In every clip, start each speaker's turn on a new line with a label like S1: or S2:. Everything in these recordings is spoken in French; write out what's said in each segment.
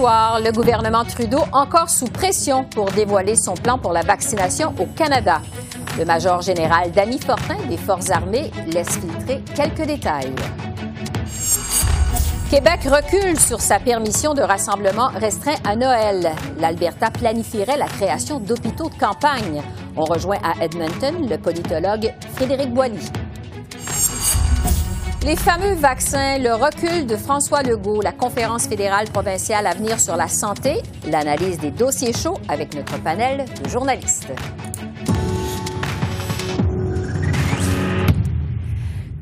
S1: Le gouvernement Trudeau encore sous pression pour dévoiler son plan pour la vaccination au Canada. Le major général Danny Fortin des Forces armées laisse filtrer quelques détails. Québec recule sur sa permission de rassemblement restreint à Noël. L'Alberta planifierait la création d'hôpitaux de campagne. On rejoint à Edmonton le politologue Frédéric Boilly. Les fameux vaccins, le recul de François Legault, la conférence fédérale provinciale à venir sur la santé, l'analyse des dossiers chauds avec notre panel de journalistes.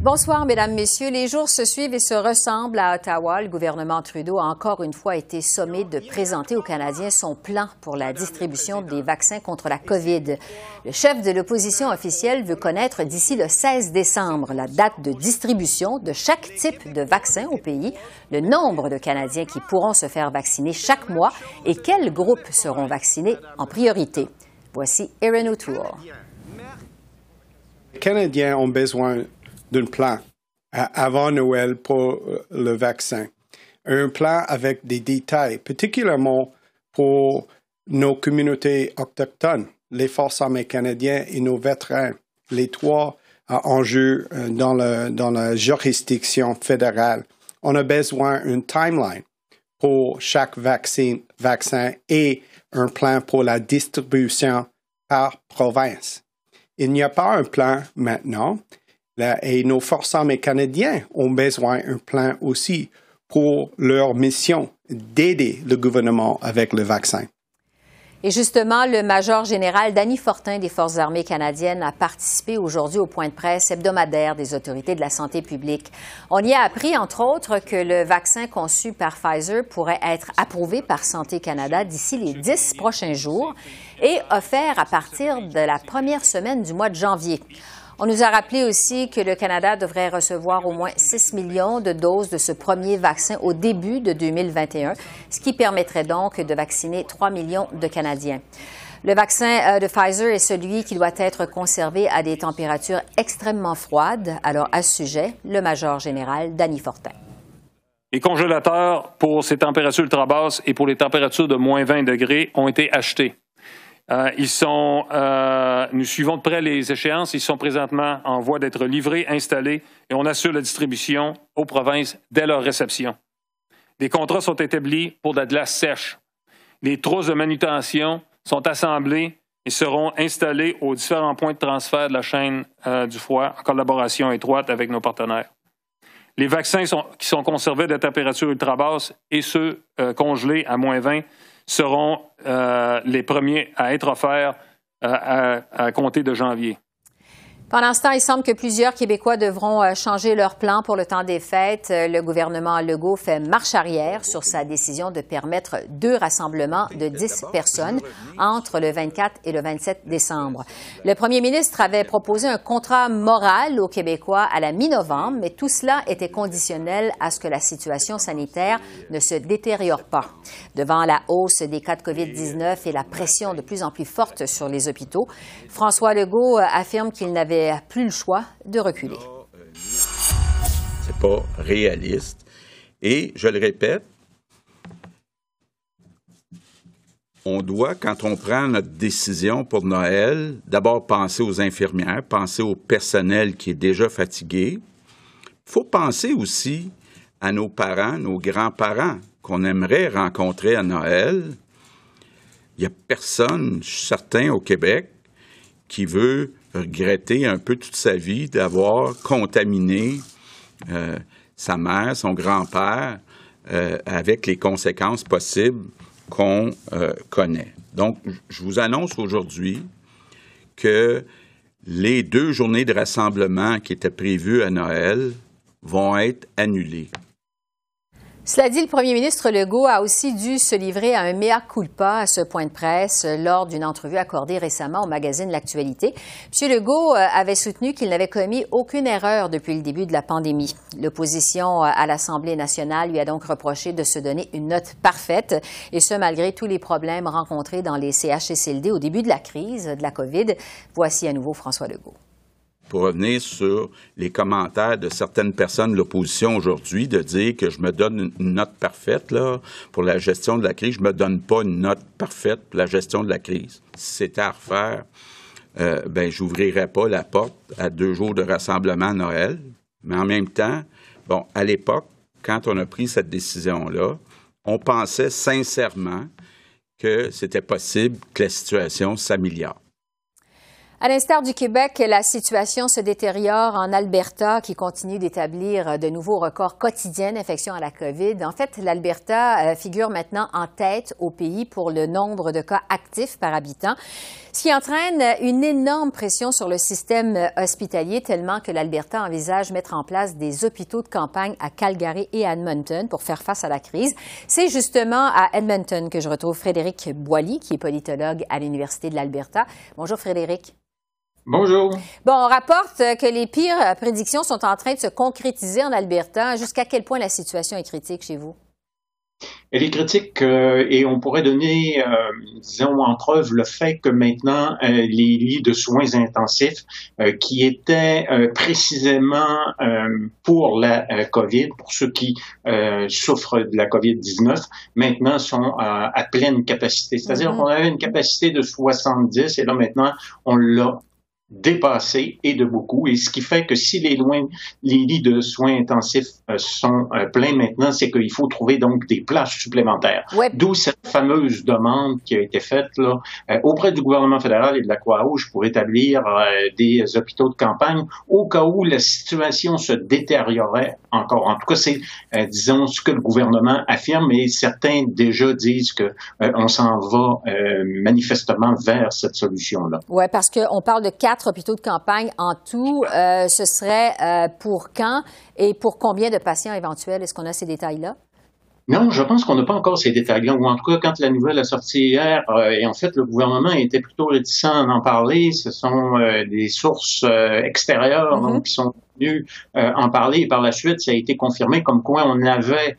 S1: Bonsoir, Mesdames, Messieurs. Les jours se suivent et se ressemblent à Ottawa. Le gouvernement Trudeau a encore une fois été sommé de présenter aux Canadiens son plan pour la distribution des vaccins contre la COVID. Le chef de l'opposition officielle veut connaître d'ici le 16 décembre la date de distribution de chaque type de vaccin au pays, le nombre de Canadiens qui pourront se faire vacciner chaque mois et quels groupes seront vaccinés en priorité. Voici Erin O'Toole.
S2: Les Canadiens ont besoin d'un plan avant Noël pour euh, le vaccin. Un plan avec des détails, particulièrement pour nos communautés autochtones, les forces armées canadiennes et nos vétérans, les trois euh, enjeux euh, dans, le, dans la juridiction fédérale. On a besoin d'une timeline pour chaque vaccin, vaccin et un plan pour la distribution par province. Il n'y a pas un plan maintenant et nos forces armées canadiennes ont besoin d'un plan aussi pour leur mission d'aider le gouvernement avec le vaccin.
S1: Et justement, le major général Danny Fortin des Forces armées canadiennes a participé aujourd'hui au point de presse hebdomadaire des autorités de la santé publique. On y a appris, entre autres, que le vaccin conçu par Pfizer pourrait être approuvé par Santé Canada d'ici les dix prochains jours et offert à partir de la première semaine du mois de janvier. On nous a rappelé aussi que le Canada devrait recevoir au moins 6 millions de doses de ce premier vaccin au début de 2021, ce qui permettrait donc de vacciner 3 millions de Canadiens. Le vaccin euh, de Pfizer est celui qui doit être conservé à des températures extrêmement froides. Alors, à ce sujet, le major général Danny Fortin.
S3: Les congélateurs pour ces températures ultra basses et pour les températures de moins 20 degrés ont été achetés. Euh, ils sont, euh, nous suivons de près les échéances. Ils sont présentement en voie d'être livrés, installés, et on assure la distribution aux provinces dès leur réception. Des contrats sont établis pour de la glace sèche. Les trousses de manutention sont assemblées et seront installées aux différents points de transfert de la chaîne euh, du froid en collaboration étroite avec nos partenaires. Les vaccins qui sont conservés à température ultra basse et ceux congelés à moins 20 seront euh, les premiers à être offerts euh, à compter de janvier.
S1: Pendant ce temps, il semble que plusieurs Québécois devront euh, changer leur plan pour le temps des fêtes. Euh, le gouvernement Legault fait marche arrière sur sa décision de permettre deux rassemblements de 10 personnes entre le 24 et le 27 décembre. Le premier ministre avait proposé un contrat moral aux Québécois à la mi-novembre, mais tout cela était conditionnel à ce que la situation sanitaire ne se détériore pas. Devant la hausse des cas de COVID-19 et la pression de plus en plus forte sur les hôpitaux, François Legault euh, affirme qu'il n'avait plus le choix de reculer.
S4: C'est pas réaliste. Et je le répète, on doit, quand on prend notre décision pour Noël, d'abord penser aux infirmières, penser au personnel qui est déjà fatigué. Il faut penser aussi à nos parents, nos grands-parents qu'on aimerait rencontrer à Noël. Il n'y a personne, je suis certain, au Québec qui veut regretter un peu toute sa vie d'avoir contaminé euh, sa mère, son grand-père, euh, avec les conséquences possibles qu'on euh, connaît. Donc, je vous annonce aujourd'hui que les deux journées de rassemblement qui étaient prévues à Noël vont être annulées.
S1: Cela dit, le premier ministre Legault a aussi dû se livrer à un mea culpa à ce point de presse lors d'une entrevue accordée récemment au magazine L'Actualité. M. Legault euh, avait soutenu qu'il n'avait commis aucune erreur depuis le début de la pandémie. L'opposition euh, à l'Assemblée nationale lui a donc reproché de se donner une note parfaite, et ce malgré tous les problèmes rencontrés dans les CHSLD au début de la crise de la COVID. Voici à nouveau François Legault
S4: pour revenir sur les commentaires de certaines personnes de l'opposition aujourd'hui, de dire que je me donne une note parfaite là, pour la gestion de la crise. Je me donne pas une note parfaite pour la gestion de la crise. Si c'était à refaire, euh, ben, j'ouvrirais pas la porte à deux jours de rassemblement à Noël. Mais en même temps, bon, à l'époque, quand on a pris cette décision-là, on pensait sincèrement que c'était possible que la situation s'améliore.
S1: À l'instar du Québec, la situation se détériore en Alberta, qui continue d'établir de nouveaux records quotidiens d'infection à la COVID. En fait, l'Alberta euh, figure maintenant en tête au pays pour le nombre de cas actifs par habitant, ce qui entraîne une énorme pression sur le système hospitalier, tellement que l'Alberta envisage mettre en place des hôpitaux de campagne à Calgary et à Edmonton pour faire face à la crise. C'est justement à Edmonton que je retrouve Frédéric Boily, qui est politologue à l'Université de l'Alberta. Bonjour Frédéric.
S5: Bonjour.
S1: Bon, on rapporte que les pires prédictions sont en train de se concrétiser en Alberta. Jusqu'à quel point la situation est critique chez vous?
S5: Elle est critique euh, et on pourrait donner, euh, disons, en preuve le fait que maintenant, euh, les lits de soins intensifs qui étaient précisément pour la COVID, pour ceux qui souffrent de la COVID-19, maintenant sont à pleine capacité. C'est-à-dire mm-hmm. qu'on avait une capacité de 70 et là maintenant, on l'a dépassé et de beaucoup. Et ce qui fait que si les, loin, les lits de soins intensifs euh, sont euh, pleins maintenant, c'est qu'il faut trouver donc des places supplémentaires. D'où cette fameuse demande qui a été faite là, euh, auprès du gouvernement fédéral et de la Croix-Rouge pour établir des hôpitaux de campagne au cas où la situation se détériorait encore. En tout cas, c'est, disons, ce que le gouvernement affirme et certains déjà disent que on s'en va manifestement vers cette solution-là.
S1: Oui, parce qu'on parle de quatre hôpitaux de campagne en tout. Euh, ce serait euh, pour quand et pour combien de patients éventuels? Est-ce qu'on a ces détails-là?
S5: Non, je pense qu'on n'a pas encore ces détails-là, ou en tout cas, quand la nouvelle a sorti hier, euh, et en fait, le gouvernement était plutôt réticent à en parler, ce sont des sources extérieures mm-hmm. qui sont venues en parler, et par la suite, ça a été confirmé comme quoi on avait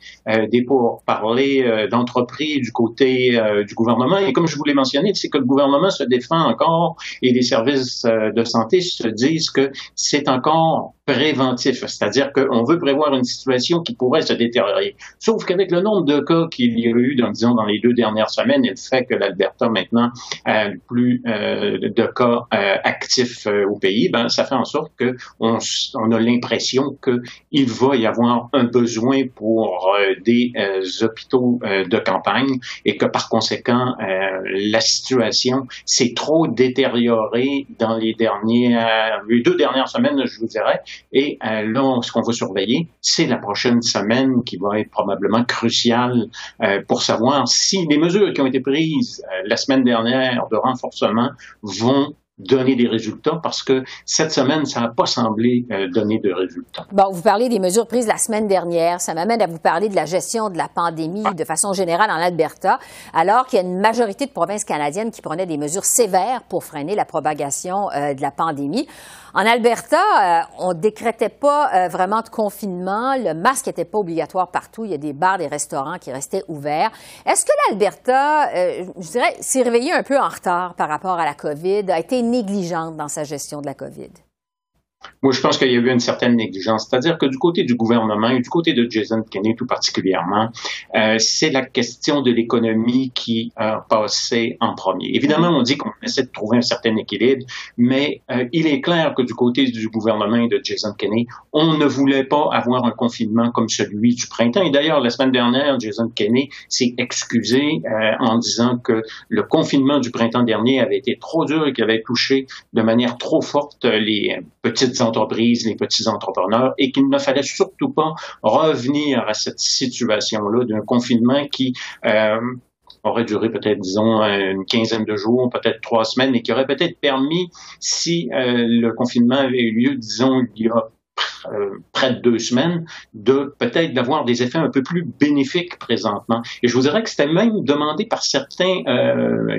S5: des pourparlers d'entreprise du côté du gouvernement, et comme je vous l'ai mentionné, c'est que le gouvernement se défend encore, et les services de santé se disent que c'est encore préventif, c'est-à-dire qu'on veut prévoir une situation qui pourrait se détériorer. Sauf qu'avec le nombre de cas qu'il y a eu, dans, disons, dans les deux dernières semaines, et le fait que l'Alberta maintenant a plus euh, de cas euh, actifs euh, au pays, ben ça fait en sorte que on, a l'impression qu'il va y avoir un besoin pour des hôpitaux de campagne et que par conséquent la situation s'est trop détériorée dans les dernières, les deux dernières semaines, je vous dirais, et euh, là, ce qu'on va surveiller, c'est la prochaine semaine qui va être probablement cruciale euh, pour savoir si les mesures qui ont été prises euh, la semaine dernière de renforcement vont donner des résultats parce que cette semaine, ça n'a pas semblé euh, donner de résultats.
S1: Bon, vous parlez des mesures prises la semaine dernière. Ça m'amène à vous parler de la gestion de la pandémie de façon générale en Alberta, alors qu'il y a une majorité de provinces canadiennes qui prenaient des mesures sévères pour freiner la propagation euh, de la pandémie. En Alberta, euh, on décrétait pas vraiment de confinement. Le masque n'était pas obligatoire partout. Il y a des bars, des restaurants qui restaient ouverts. Est-ce que l'Alberta, je dirais, s'est réveillé un peu en retard par rapport à la COVID, a été négligente dans sa gestion de la COVID?
S5: Moi, je pense qu'il y a eu une certaine négligence. C'est-à-dire que du côté du gouvernement et du côté de Jason Kenney tout particulièrement, euh, c'est la question de l'économie qui a passé en premier. Évidemment, on dit qu'on essaie de trouver un certain équilibre, mais euh, il est clair que du côté du gouvernement et de Jason Kenney, on ne voulait pas avoir un confinement comme celui du printemps. Et d'ailleurs, la semaine dernière, Jason Kenney s'est excusé euh, en disant que le confinement du printemps dernier avait été trop dur et qu'il avait touché de manière trop forte les petites entreprises, les petits entrepreneurs, et qu'il ne fallait surtout pas revenir à cette situation-là d'un confinement qui euh, aurait duré peut-être, disons, une quinzaine de jours, peut-être trois semaines, et qui aurait peut-être permis, si euh, le confinement avait eu lieu, disons, il y a près de deux semaines, de peut-être d'avoir des effets un peu plus bénéfiques présentement. Et je vous dirais que c'était même demandé par certains,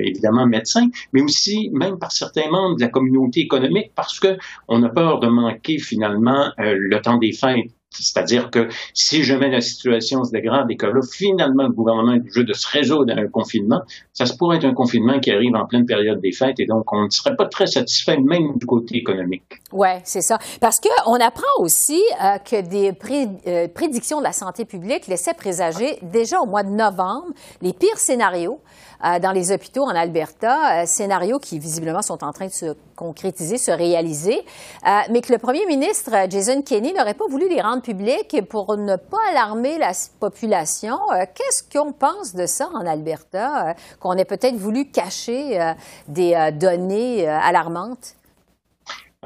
S5: évidemment médecins, mais aussi même par certains membres de la communauté économique, parce que on a peur de manquer finalement le temps des fêtes c'est-à-dire que si jamais la situation se dégrade et que là, finalement, le gouvernement est obligé de se résoudre à un confinement, ça se pourrait être un confinement qui arrive en pleine période des fêtes et donc on ne serait pas très satisfait même du côté économique.
S1: Oui, c'est ça. Parce qu'on apprend aussi euh, que des euh, prédictions de la santé publique laissaient présager déjà au mois de novembre les pires scénarios euh, dans les hôpitaux en Alberta, scénarios qui visiblement sont en train de se concrétiser, se réaliser, mais que le premier ministre Jason Kenney n'aurait pas voulu les rendre public pour ne pas alarmer la population. Euh, qu'est-ce qu'on pense de ça en Alberta, euh, qu'on ait peut-être voulu cacher euh, des données alarmantes?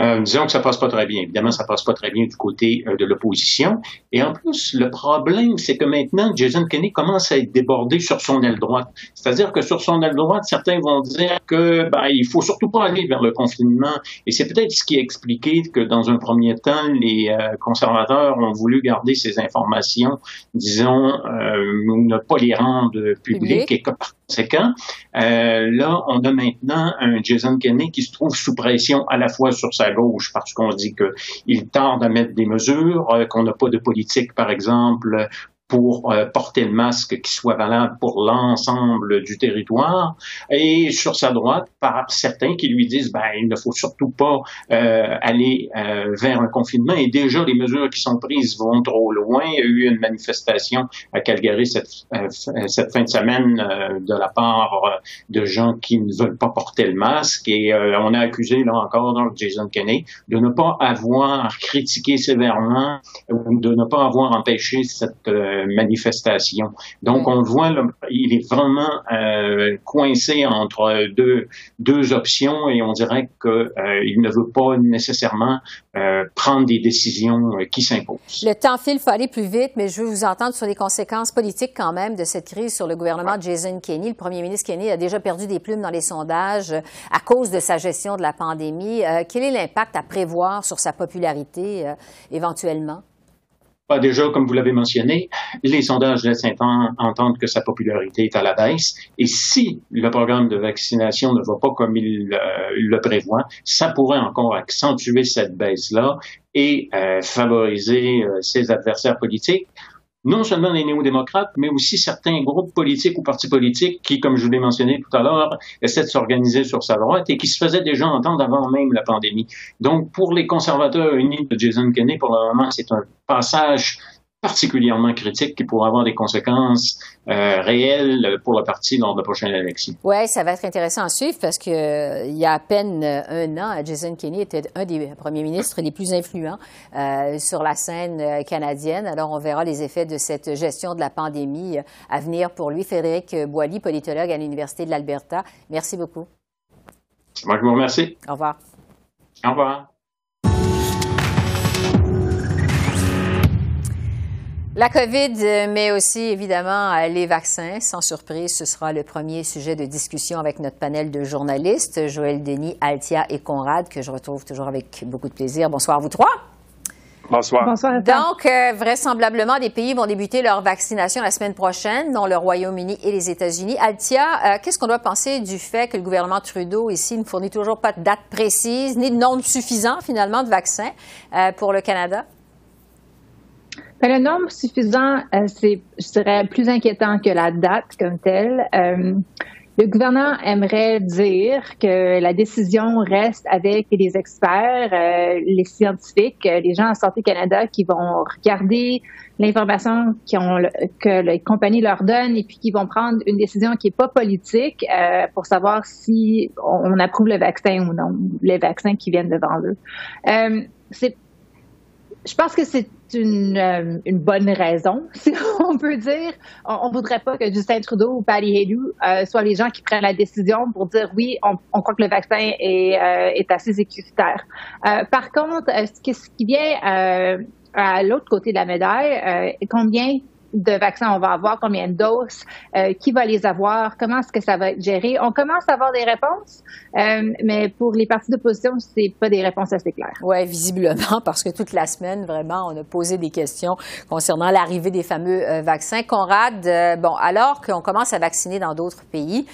S5: Euh, disons que ça passe pas très bien. Évidemment, ça passe pas très bien du côté euh, de l'opposition. Et en plus, le problème, c'est que maintenant, Jason Kenney commence à être débordé sur son aile droite. C'est-à-dire que sur son aile droite, certains vont dire que ben, il faut surtout pas aller vers le confinement. Et c'est peut-être ce qui a expliqué que dans un premier temps, les euh, conservateurs ont voulu garder ces informations, disons, euh, ne pas les rendre publiques et que par conséquent, là, on a maintenant un Jason Kenney qui se trouve sous pression à la fois sur sa gauche parce qu'on dit qu'il tente à mettre des mesures, euh, qu'on n'a pas de politique, par exemple, pour euh, porter le masque qui soit valable pour l'ensemble du territoire. Et sur sa droite, par certains qui lui disent, ben, il ne faut surtout pas euh, aller euh, vers un confinement. Et déjà, les mesures qui sont prises vont trop loin. Il y a eu une manifestation à Calgary cette, cette fin de semaine de la part de gens qui ne veulent pas porter le masque. Et on a accusé, là encore, Jason Kenney de ne pas avoir critiqué sévèrement ou de ne pas avoir empêché cette manifestation. Donc, on le voit, il est vraiment euh, coincé entre deux, deux options et on dirait qu'il euh, ne veut pas nécessairement euh, prendre des décisions qui s'imposent.
S1: Le temps file, il faut aller plus vite, mais je veux vous entendre sur les conséquences politiques quand même de cette crise sur le gouvernement de Jason Kenney. Le premier ministre Kenney a déjà perdu des plumes dans les sondages à cause de sa gestion de la pandémie. quel est l'impact à prévoir sur sa popularité éventuellement?
S5: Déjà, comme vous l'avez mentionné, les sondages laissent entendre que sa popularité est à la baisse. Et si le programme de vaccination ne va pas comme il euh, le prévoit, ça pourrait encore accentuer cette baisse-là et euh, favoriser euh, ses adversaires politiques non seulement les néo-démocrates, mais aussi certains groupes politiques ou partis politiques qui, comme je vous l'ai mentionné tout à l'heure, essaient de s'organiser sur sa droite et qui se faisaient déjà entendre avant même la pandémie. Donc, pour les conservateurs unis de Jason Kenney, pour le moment, c'est un passage particulièrement critique qui pourrait avoir des conséquences euh, réelles pour le parti lors de la prochaine élection.
S1: Oui, ça va être intéressant à suivre parce que euh, il y a à peine euh, un an, Jason Kenney était un des premiers ministres les plus influents sur la scène canadienne. Alors, on verra les effets de cette gestion de la pandémie à venir pour lui. Frédéric Boily, politologue à l'Université de l'Alberta. Merci beaucoup.
S5: Moi, je vous remercie.
S1: Au revoir.
S5: Au revoir.
S1: La COVID, mais aussi évidemment les vaccins. Sans surprise, ce sera le premier sujet de discussion avec notre panel de journalistes, Joël Denis, Altia et Conrad, que je retrouve toujours avec beaucoup de plaisir. Bonsoir à vous trois.
S3: Bonsoir.
S6: Bonsoir.
S1: Donc, euh, vraisemblablement, des pays vont débuter leur vaccination la semaine prochaine, dont le Royaume-Uni et les États-Unis. Altia, euh, qu'est-ce qu'on doit penser du fait que le gouvernement Trudeau ici ne fournit toujours pas de date précise ni de nombre suffisant finalement de vaccins euh, pour le Canada?
S6: Le nombre suffisant, euh, c'est, je dirais, plus inquiétant que la date comme telle. Euh, le gouvernement aimerait dire que la décision reste avec les experts, euh, les scientifiques, les gens en Santé Canada qui vont regarder l'information que les compagnies leur donnent et puis qui vont prendre une décision qui n'est pas politique pour savoir si on, approuve le vaccin ou non, les vaccins qui viennent devant eux. c'est je pense que c'est une, euh, une, bonne raison, si on peut dire. On, ne voudrait pas que Justin Trudeau ou Patty Haley euh, soient les gens qui prennent la décision pour dire oui, on, on croit que le vaccin est, euh, est assez sécuritaire. par contre, qui, ce qui vient à l'autre côté de la médaille, combien de vaccins on va avoir, combien de doses, euh, qui va les avoir, comment est-ce que ça va être géré. On commence à avoir des réponses, euh, mais pour les partis d'opposition, c'est pas des réponses assez claires.
S1: Oui, visiblement, parce que toute la semaine, vraiment, on a posé des questions concernant l'arrivée des fameux euh, vaccins. Conrad, bon, alors qu'on commence à vacciner dans d'autres pays,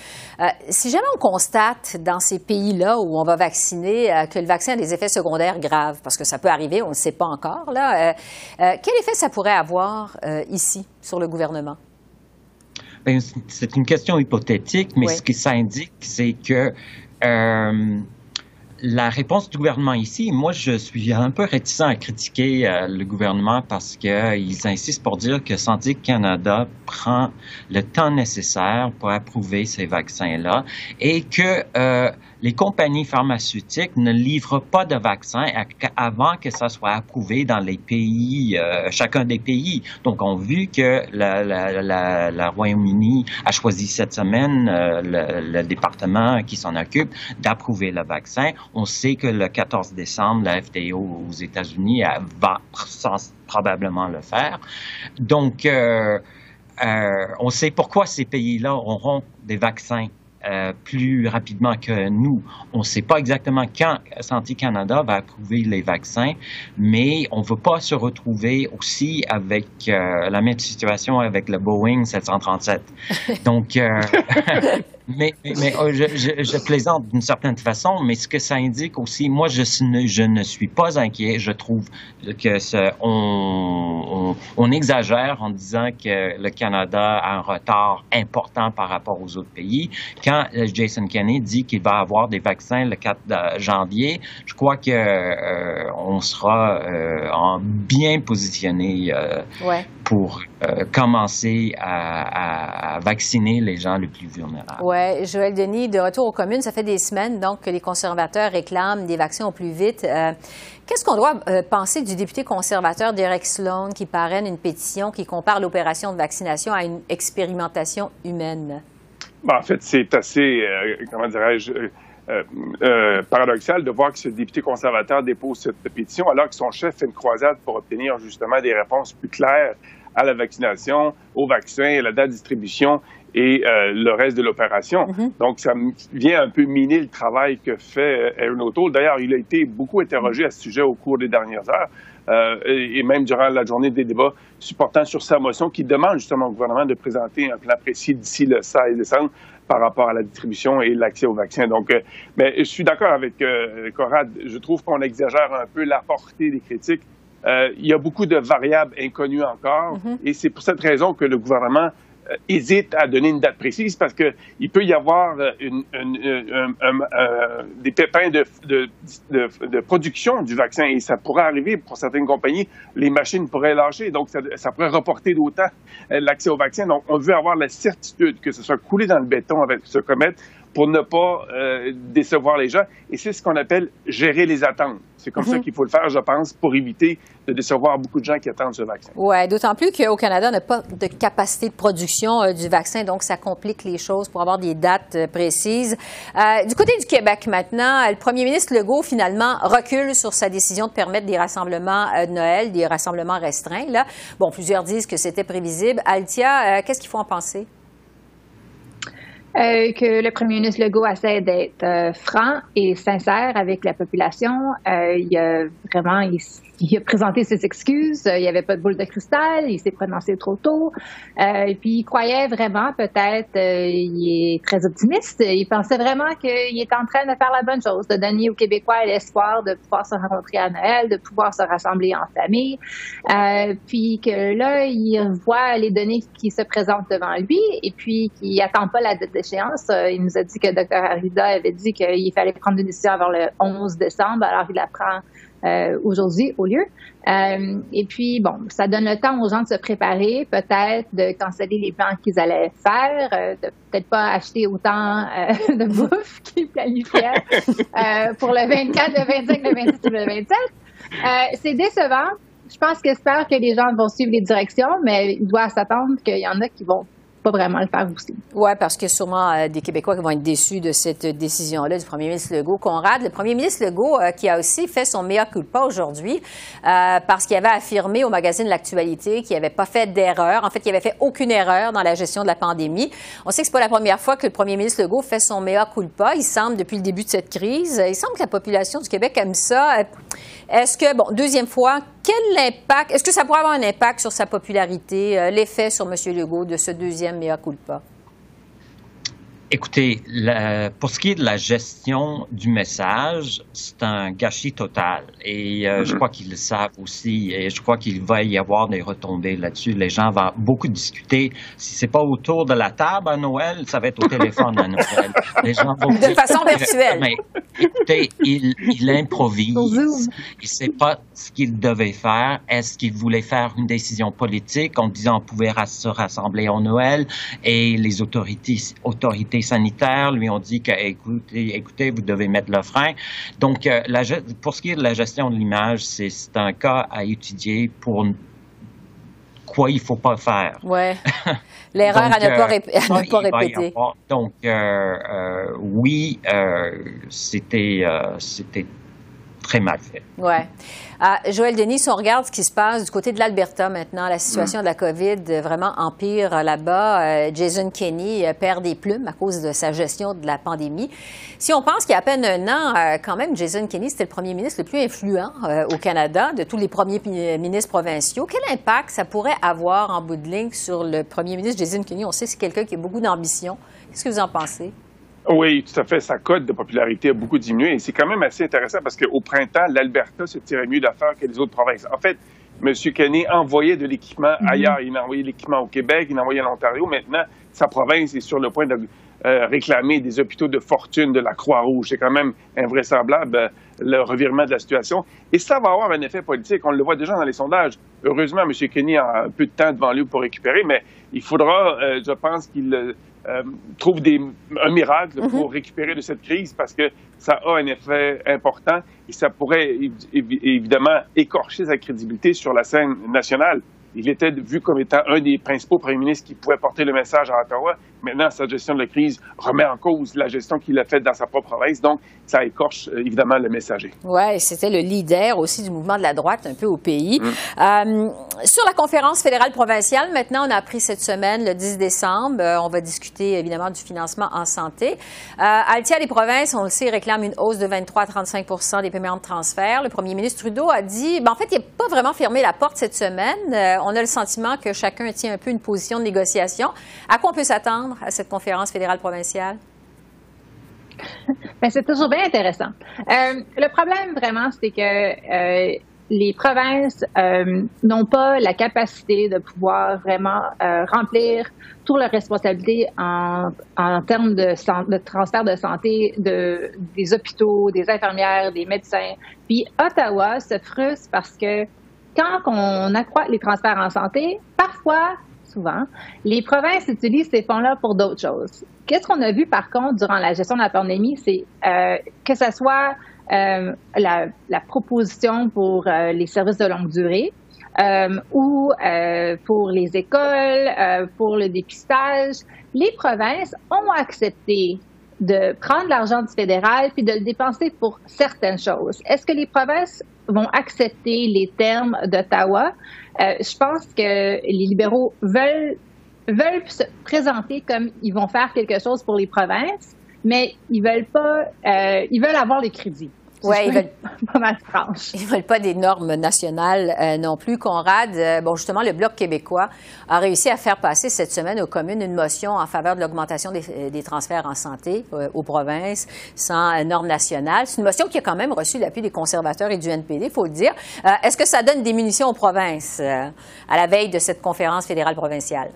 S1: si jamais on constate dans ces pays-là où on va vacciner que le vaccin a des effets secondaires graves, parce que ça peut arriver, on ne sait pas encore, là, quel effet ça pourrait avoir ici? Sur le gouvernement?
S7: Ben, c'est une question hypothétique, mais ce que ça indique, c'est que euh, la réponse du gouvernement ici, moi, je suis un peu réticent à critiquer euh, le gouvernement parce qu'ils insistent pour dire que Santé Canada prend le temps nécessaire pour approuver ces vaccins-là et que euh, les compagnies pharmaceutiques ne livrent pas de vaccins avant que ça soit approuvé dans les pays, euh, chacun des pays. Donc, on a vu que la, la, la, Royaume-Uni a choisi cette semaine euh, le, le, département qui s'en occupe d'approuver le vaccin. On sait que le 14 décembre, la FDA aux États-Unis va probablement le faire. Donc, euh, euh, on sait pourquoi ces pays-là auront des vaccins euh, plus rapidement que nous. On ne sait pas exactement quand Santé Canada va approuver les vaccins, mais on ne veut pas se retrouver aussi avec euh, la même situation avec le Boeing 737. Donc, euh, mais, oh, je, plaisante d'une certaine façon, mais ce que ça indique aussi, moi, je, ne, suis pas inquiet. Je trouve que on, exagère en disant que le Canada a un retard important par rapport aux autres pays. Quand euh, Jason Kenney dit qu'il va avoir des vaccins le 4 janvier, je crois que euh, on sera euh, en bien positionné ouais pour euh, commencer à, vacciner les gens les plus vulnérables.
S1: Oui, Joël Denis, de retour aux communes, ça fait des semaines donc que les conservateurs réclament des vaccins au plus vite. Euh, qu'est-ce qu'on doit euh, penser du député conservateur Derek Sloan qui parraine une pétition qui compare l'opération de vaccination à une expérimentation humaine?
S8: en fait, c'est assez, comment dirais-je, paradoxal de voir que ce député conservateur dépose cette pétition alors que son chef fait une croisade pour obtenir justement des réponses plus claires à la vaccination, au vaccin, à la date de distribution et euh, le reste de l'opération. Mm-hmm. Donc, ça vient un peu miner le travail que fait euh, Aaron O'Toole. D'ailleurs, il a été beaucoup interrogé à ce sujet au cours des dernières heures euh, et même durant la journée des débats, supportant sur sa motion qui demande justement au gouvernement de présenter un plan précis d'ici le 16 décembre par rapport à la distribution et l'accès au vaccin. Donc, mais je suis d'accord avec Corrad. Je trouve qu'on exagère un peu la portée des critiques euh, il y a beaucoup de variables inconnues encore, mhm. et c'est pour cette raison que le gouvernement euh, hésite à donner une date précise parce qu'il peut y avoir euh, une, des pépins de, de, de, production du vaccin et ça pourrait arriver pour certaines compagnies. Les machines pourraient lâcher, donc ça, ça pourrait reporter d'autant l'accès au vaccin. Donc, on veut avoir la certitude que ce soit coulé dans le béton avec ce comète pour ne pas euh, décevoir les gens. Et c'est ce qu'on appelle gérer les attentes. C'est comme ça mhm. qu'il faut le faire, je pense, pour éviter de décevoir beaucoup de gens qui attendent ce vaccin.
S1: Oui, d'autant plus qu'au Canada, on n'a pas de capacité de production euh, du vaccin, donc ça complique les choses pour avoir des dates euh, précises. du côté du Québec maintenant, le premier ministre Legault, finalement, recule sur sa décision de permettre des rassemblements de Noël, des rassemblements restreints. Là. Bon, plusieurs disent que c'était prévisible. Altia, qu'est-ce qu'il faut en penser?
S6: Euh, que le premier ministre Legault essaie d'être euh, franc et sincère avec la population. Euh, il a vraiment, il, il a présenté ses excuses. Euh, il n'y avait pas de boule de cristal. Il s'est prononcé trop tôt. Euh, et puis, il croyait vraiment, peut-être, euh, il est très optimiste. Il pensait vraiment qu'il est en train de faire la bonne chose, de donner aux Québécois l'espoir de pouvoir se rencontrer à Noël, de pouvoir se rassembler en famille. Puis que là, il voit les données qui se présentent devant lui et puis qu'il n'attend pas la date d'échéance. Il nous a dit que Dr. Arruda avait dit qu'il fallait prendre une décision avant le 11 décembre, alors il la prend euh, aujourd'hui au lieu. Euh, et puis, bon, ça donne le temps aux gens de se préparer, peut-être de canceller les plans qu'ils allaient faire, euh, de peut-être pas acheter autant de bouffe qu'ils planifiaient pour le 24, le 25, le 26 ou le 27. C'est décevant. Je pense qu'espère que les gens vont suivre les directions, mais ils doivent s'attendre qu'il y en a qui vont pas vraiment le faire aussi.
S1: Oui, parce que sûrement euh, des Québécois qui vont être déçus de cette décision-là du premier ministre Legault. Conrad, le premier ministre Legault euh, qui a aussi fait son mea culpa aujourd'hui euh, parce qu'il avait affirmé au magazine L'Actualité qu'il n'avait pas fait d'erreur. En fait, qu'il n'avait fait aucune erreur dans la gestion de la pandémie. On sait que c'est pas la première fois que le premier ministre Legault fait son mea culpa. Il semble, depuis le début de cette crise, il semble que la population du Québec aime ça. Est-ce que, bon, deuxième fois, quel impact, est-ce que ça pourrait avoir un impact sur sa popularité, l'effet sur M. Legault de ce deuxième mea culpa?
S7: Écoutez, pour ce qui est de la gestion du message, c'est un gâchis total. Et euh, je mhm. crois qu'ils le savent aussi. Et je crois qu'il va y avoir des retombées là-dessus. Les gens vont beaucoup discuter. Si c'est pas autour de la table à Noël, ça va être au téléphone à Noël.
S1: Les gens vont de façon virtuelle.
S7: Mais écoutez, il, il improvise. Il sait pas ce qu'il devait faire. Est-ce qu'il voulait faire une décision politique en disant qu'on pouvait se rassembler en Noël? Et les autorités, autorités sanitaires lui ont dit que, écoutez, écoutez, vous devez mettre le frein. Donc, euh, la, pour ce qui est de la gestion de l'image, c'est un cas à étudier pour quoi il faut pas faire.
S1: Ouais. L'erreur à ne pas, euh, répéter.
S7: donc, euh, oui, c'était c'était très mal fait.
S1: Ouais. Ah, Joël Denis, si on regarde ce qui se passe du côté de l'Alberta maintenant, la situation de la COVID vraiment empire là-bas. Euh, Jason Kenney euh, perd des plumes à cause de sa gestion de la pandémie. Si on pense qu'il y a à peine un an, euh, quand même, Jason Kenney, c'était le premier ministre le plus influent au Canada de tous les premiers ministres provinciaux. Quel impact ça pourrait avoir en bout de ligne sur le premier ministre Jason Kenney? On sait que c'est quelqu'un qui a beaucoup d'ambition. Qu'est-ce que vous en pensez?
S8: Oui, tout à fait. Sa cote de popularité a beaucoup diminué. Et c'est quand même assez intéressant parce qu'au printemps, l'Alberta se tirait mieux d'affaires que les autres provinces. En fait, M. Kenney envoyait de l'équipement mhm. ailleurs. Il a envoyé l'équipement au Québec, il a envoyé en Ontario. Maintenant, sa province est sur le point de euh, réclamer des hôpitaux de fortune de la Croix-Rouge. C'est quand même invraisemblable euh, le revirement de la situation. Et ça va avoir un effet politique. On le voit déjà dans les sondages. Heureusement, M. Kenney a un peu de temps devant lui pour récupérer, mais il faudra, euh, je pense qu'il euh, trouve des, un miracle pour mhm. récupérer de cette crise parce que ça a un effet important et ça pourrait évidemment écorcher sa crédibilité sur la scène nationale. Il était vu comme étant un des principaux premiers ministres qui pouvait porter le message à Ottawa. Maintenant, sa gestion de la crise remet en cause la gestion qu'il a faite dans sa propre province. Donc, ça écorche euh, évidemment le messager.
S1: Oui, c'était le leader aussi du mouvement de la droite un peu au pays. Mm. Euh, sur la conférence fédérale provinciale, maintenant, on a appris cette semaine, le 10 décembre, euh, on va discuter évidemment du financement en santé. Euh, Altia, les provinces, on le sait, réclament une hausse de 23 à 35% des paiements de transfert. Le premier ministre Trudeau a dit, ben, en fait, il n'a pas vraiment fermé la porte cette semaine. on a le sentiment que chacun tient un peu une position de négociation. À quoi on peut s'attendre? À cette conférence fédérale provinciale?
S6: Ben, c'est toujours bien intéressant. Euh, le problème, vraiment, c'est que euh, les provinces euh, n'ont pas la capacité de pouvoir vraiment remplir toutes leurs responsabilités en, en termes de, de, transfert de santé de, des hôpitaux, des infirmières, des médecins. Puis Ottawa se frustre parce que quand on accroît les transferts en santé, parfois souvent, les provinces utilisent ces fonds-là pour d'autres choses. Qu'est-ce qu'on a vu par contre durant la gestion de la pandémie, c'est euh, que ce soit euh, la, proposition pour euh, les services de longue durée ou pour les écoles, pour le dépistage, les provinces ont accepté de prendre l'argent du fédéral puis de le dépenser pour certaines choses. Est-ce que les provinces vont accepter les termes d'Ottawa? Euh, je pense que les libéraux veulent, veulent se présenter comme ils vont faire quelque chose pour les provinces, mais ils veulent pas, euh, ils veulent avoir les crédits.
S1: Oui, ils veulent pas mal franche. Ils veulent pas des normes nationales euh, non plus. Conrad, euh, bon, justement, le Bloc québécois a réussi à faire passer cette semaine aux communes une motion en faveur de l'augmentation des, euh, transferts en santé aux provinces sans normes nationales. C'est une motion qui a quand même reçu l'appui des conservateurs et du NPD, il faut le dire. Est-ce que ça donne des munitions aux provinces à la veille de cette conférence fédérale provinciale?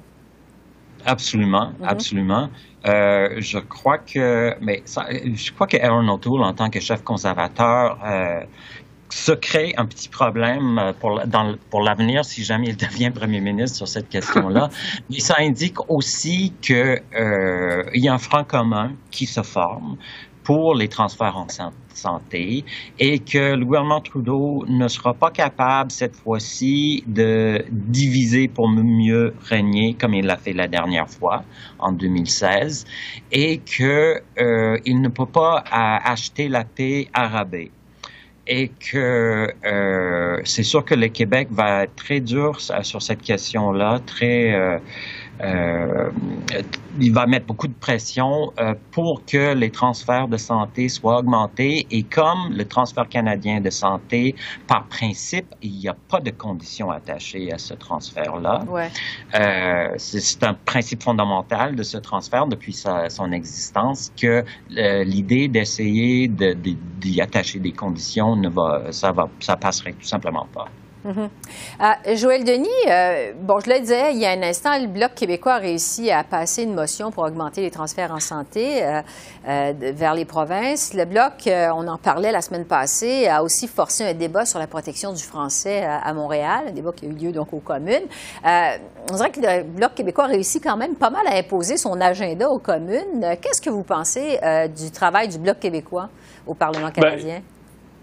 S7: Absolument, mm-hmm. absolument. Euh, je crois que, mais je crois que Aaron O'Toole, en tant que chef conservateur, euh, se crée un petit problème euh, pour, dans, pour l'avenir si jamais il devient premier ministre sur cette question-là. Mais ça indique aussi qu'il euh, y a un front commun qui se forme pour les transferts en santé et que le gouvernement Trudeau ne sera pas capable cette fois-ci de diviser pour mieux régner comme il l'a fait la dernière fois en 2016 et que euh, ne peut pas acheter la paix rabais et que euh, c'est sûr que le Québec va être très dur sur cette question-là, très euh, euh, il va mettre beaucoup de pression euh, pour que les transferts de santé soient augmentés. Et comme le transfert canadien de santé, par principe, il n'y a pas de conditions attachées à ce transfert-là.
S1: Ouais.
S7: Euh, c'est un principe fondamental de ce transfert depuis sa, son existence que l'idée d'essayer d'y de, attacher des conditions ne va, ça va, ça passerait tout simplement pas.
S1: Mhm. Euh, Joël Denis, euh, bon, je le disais il y a un instant, le Bloc québécois a réussi à passer une motion pour augmenter les transferts en santé euh, vers les provinces. Le Bloc, on en parlait la semaine passée, a aussi forcé un débat sur la protection du français à, Montréal, un débat qui a eu lieu donc aux communes. on dirait que le Bloc québécois a réussi quand même pas mal à imposer son agenda aux communes. Qu'est-ce que vous pensez du travail du Bloc québécois au Parlement ben, canadien?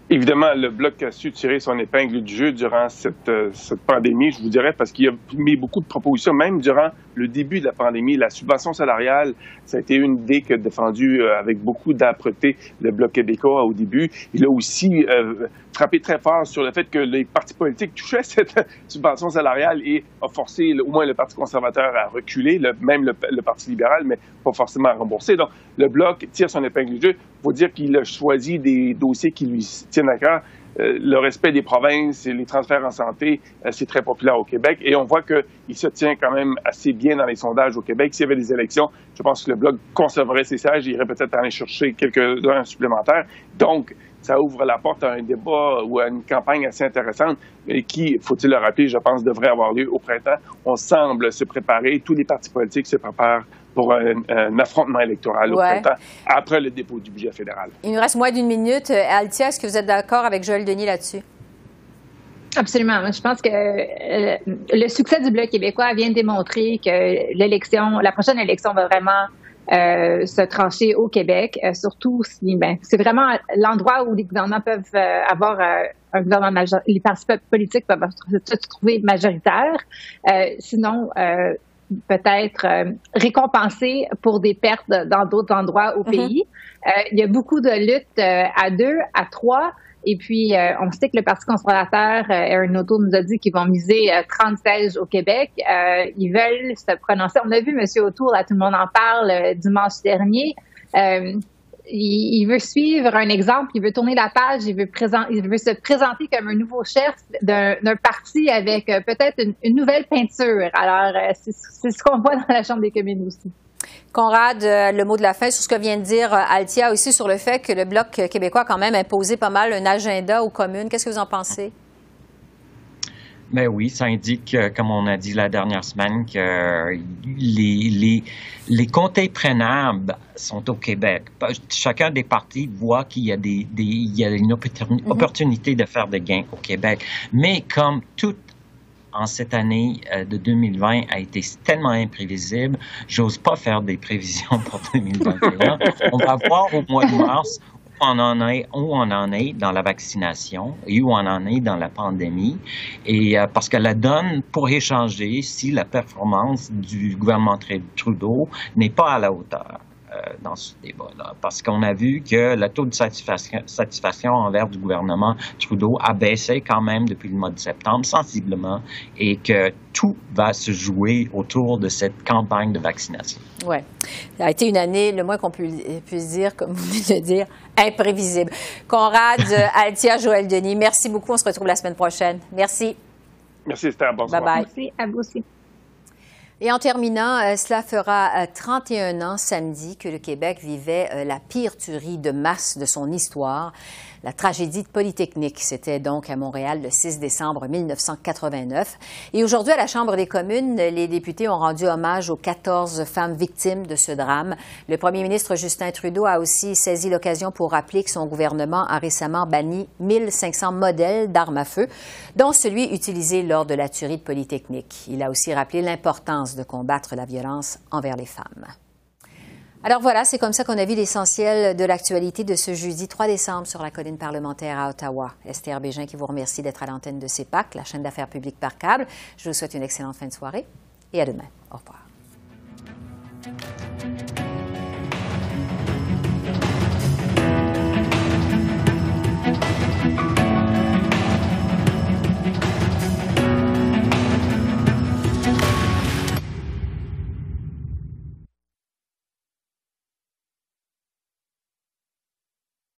S8: Évidemment, le Bloc a su tirer son épingle du jeu durant cette, euh, pandémie, je vous dirais, parce qu'il a mis beaucoup de propositions, même durant le début de la pandémie. La subvention salariale, ça a été une idée que défendue euh, avec beaucoup d'âpreté le Bloc québécois au début. Il a aussi euh, frappé très fort sur le fait que les partis politiques touchaient cette subvention salariale et a forcé au moins le Parti conservateur à reculer, même le, Parti libéral, mais pas forcément à rembourser. Donc, le Bloc tire son épingle du jeu. Il faut dire qu'il a choisi des dossiers qui lui tiennent à cœur. Euh, le respect des provinces et les transferts en santé, euh, c'est très populaire au Québec. Et on voit qu'il se tient quand même assez bien dans les sondages au Québec. S'il y avait des élections, je pense que le Bloc conserverait ses sages, il irait peut-être aller chercher quelques-uns supplémentaires. Donc, ça ouvre la porte à un débat ou à une campagne assez intéressante et qui, faut-il le rappeler, je pense, devrait avoir lieu au printemps. On semble se préparer, tous les partis politiques se préparent pour un, affrontement électoral au printemps, après le dépôt du budget fédéral.
S1: Il nous reste moins d'une minute. Euh, Altia, est-ce que vous êtes d'accord avec Joël Denis là-dessus?
S6: Absolument. Je pense que euh, le succès du Bloc québécois vient de démontrer que l'élection, la prochaine élection va vraiment euh, se trancher au Québec, surtout si ben, c'est vraiment l'endroit où les gouvernements peuvent avoir un gouvernement major les partis politiques peuvent se trouver majoritaires. sinon, peut-être euh, récompensé pour des pertes dans d'autres endroits au mhm. pays. Euh, il y a beaucoup de luttes euh, à deux, à trois. Et puis, on sait que le Parti conservateur, Aaron O'Toole nous a dit qu'ils vont miser 30 sièges au Québec. ils veulent se prononcer. On a vu M. O'Toole, là, tout le monde en parle, dimanche dernier il, veut suivre un exemple, il veut tourner la page, il veut, se présenter comme un nouveau chef d'un parti avec euh, peut-être une, nouvelle peinture. Alors, euh, c'est ce qu'on voit dans la Chambre des communes aussi.
S1: Conrad, euh, le mot de la fin sur ce que vient de dire Altia, aussi sur le fait que le Bloc québécois a quand même imposé pas mal un agenda aux communes. Qu'est-ce que vous en pensez?
S7: Mais oui, ça indique, comme on a dit la dernière semaine, que les, les, les comtés prenables sont au Québec. Chacun des partis voit qu'il y a, des, des il y a une mhm. opportunité de faire des gains au Québec. Mais comme tout en cette année euh, de 2020 a été tellement imprévisible, j'ose pas faire des prévisions pour 2021. on va voir au mois de mars on en est, où on en est dans la vaccination et où on en est dans la pandémie. Et euh, parce que la donne pourrait changer si la performance du gouvernement Trudeau n'est pas à la hauteur. Euh, dans ce débat-là. Parce qu'on a vu que le taux de satisfaction, satisfaction envers du gouvernement Trudeau a baissé quand même depuis le mois de septembre sensiblement et que tout va se jouer autour de cette campagne de vaccination.
S1: Oui. Ça a été une année, le moins qu'on puisse dire, comme vous venez de dire, imprévisible. Conrad, Altia, Joël Denis, merci beaucoup. On se retrouve la semaine prochaine. Merci.
S8: Merci, Esther. Bonsoir.
S1: Bye bye.
S6: Merci à vous aussi.
S1: Et en terminant, euh, cela fera 31 euh, ans samedi que le Québec vivait euh, la pire tuerie de masse de son histoire. La tragédie de Polytechnique, c'était donc à Montréal le 6 décembre 1989. Et aujourd'hui, à la Chambre des communes, les députés ont rendu hommage aux 14 femmes victimes de ce drame. Le premier ministre Justin Trudeau a aussi saisi l'occasion pour rappeler que son gouvernement a récemment banni 1500 modèles d'armes à feu, dont celui utilisé lors de la tuerie de Polytechnique. Il a aussi rappelé l'importance de combattre la violence envers les femmes. Alors voilà, c'est comme ça qu'on a vu l'essentiel de l'actualité de ce jeudi 3 décembre sur la colline parlementaire à Ottawa. Esther Bégin qui vous remercie d'être à l'antenne de CEPAC, la chaîne d'affaires publiques par câble. Je vous souhaite une excellente fin de soirée et à demain. Au revoir.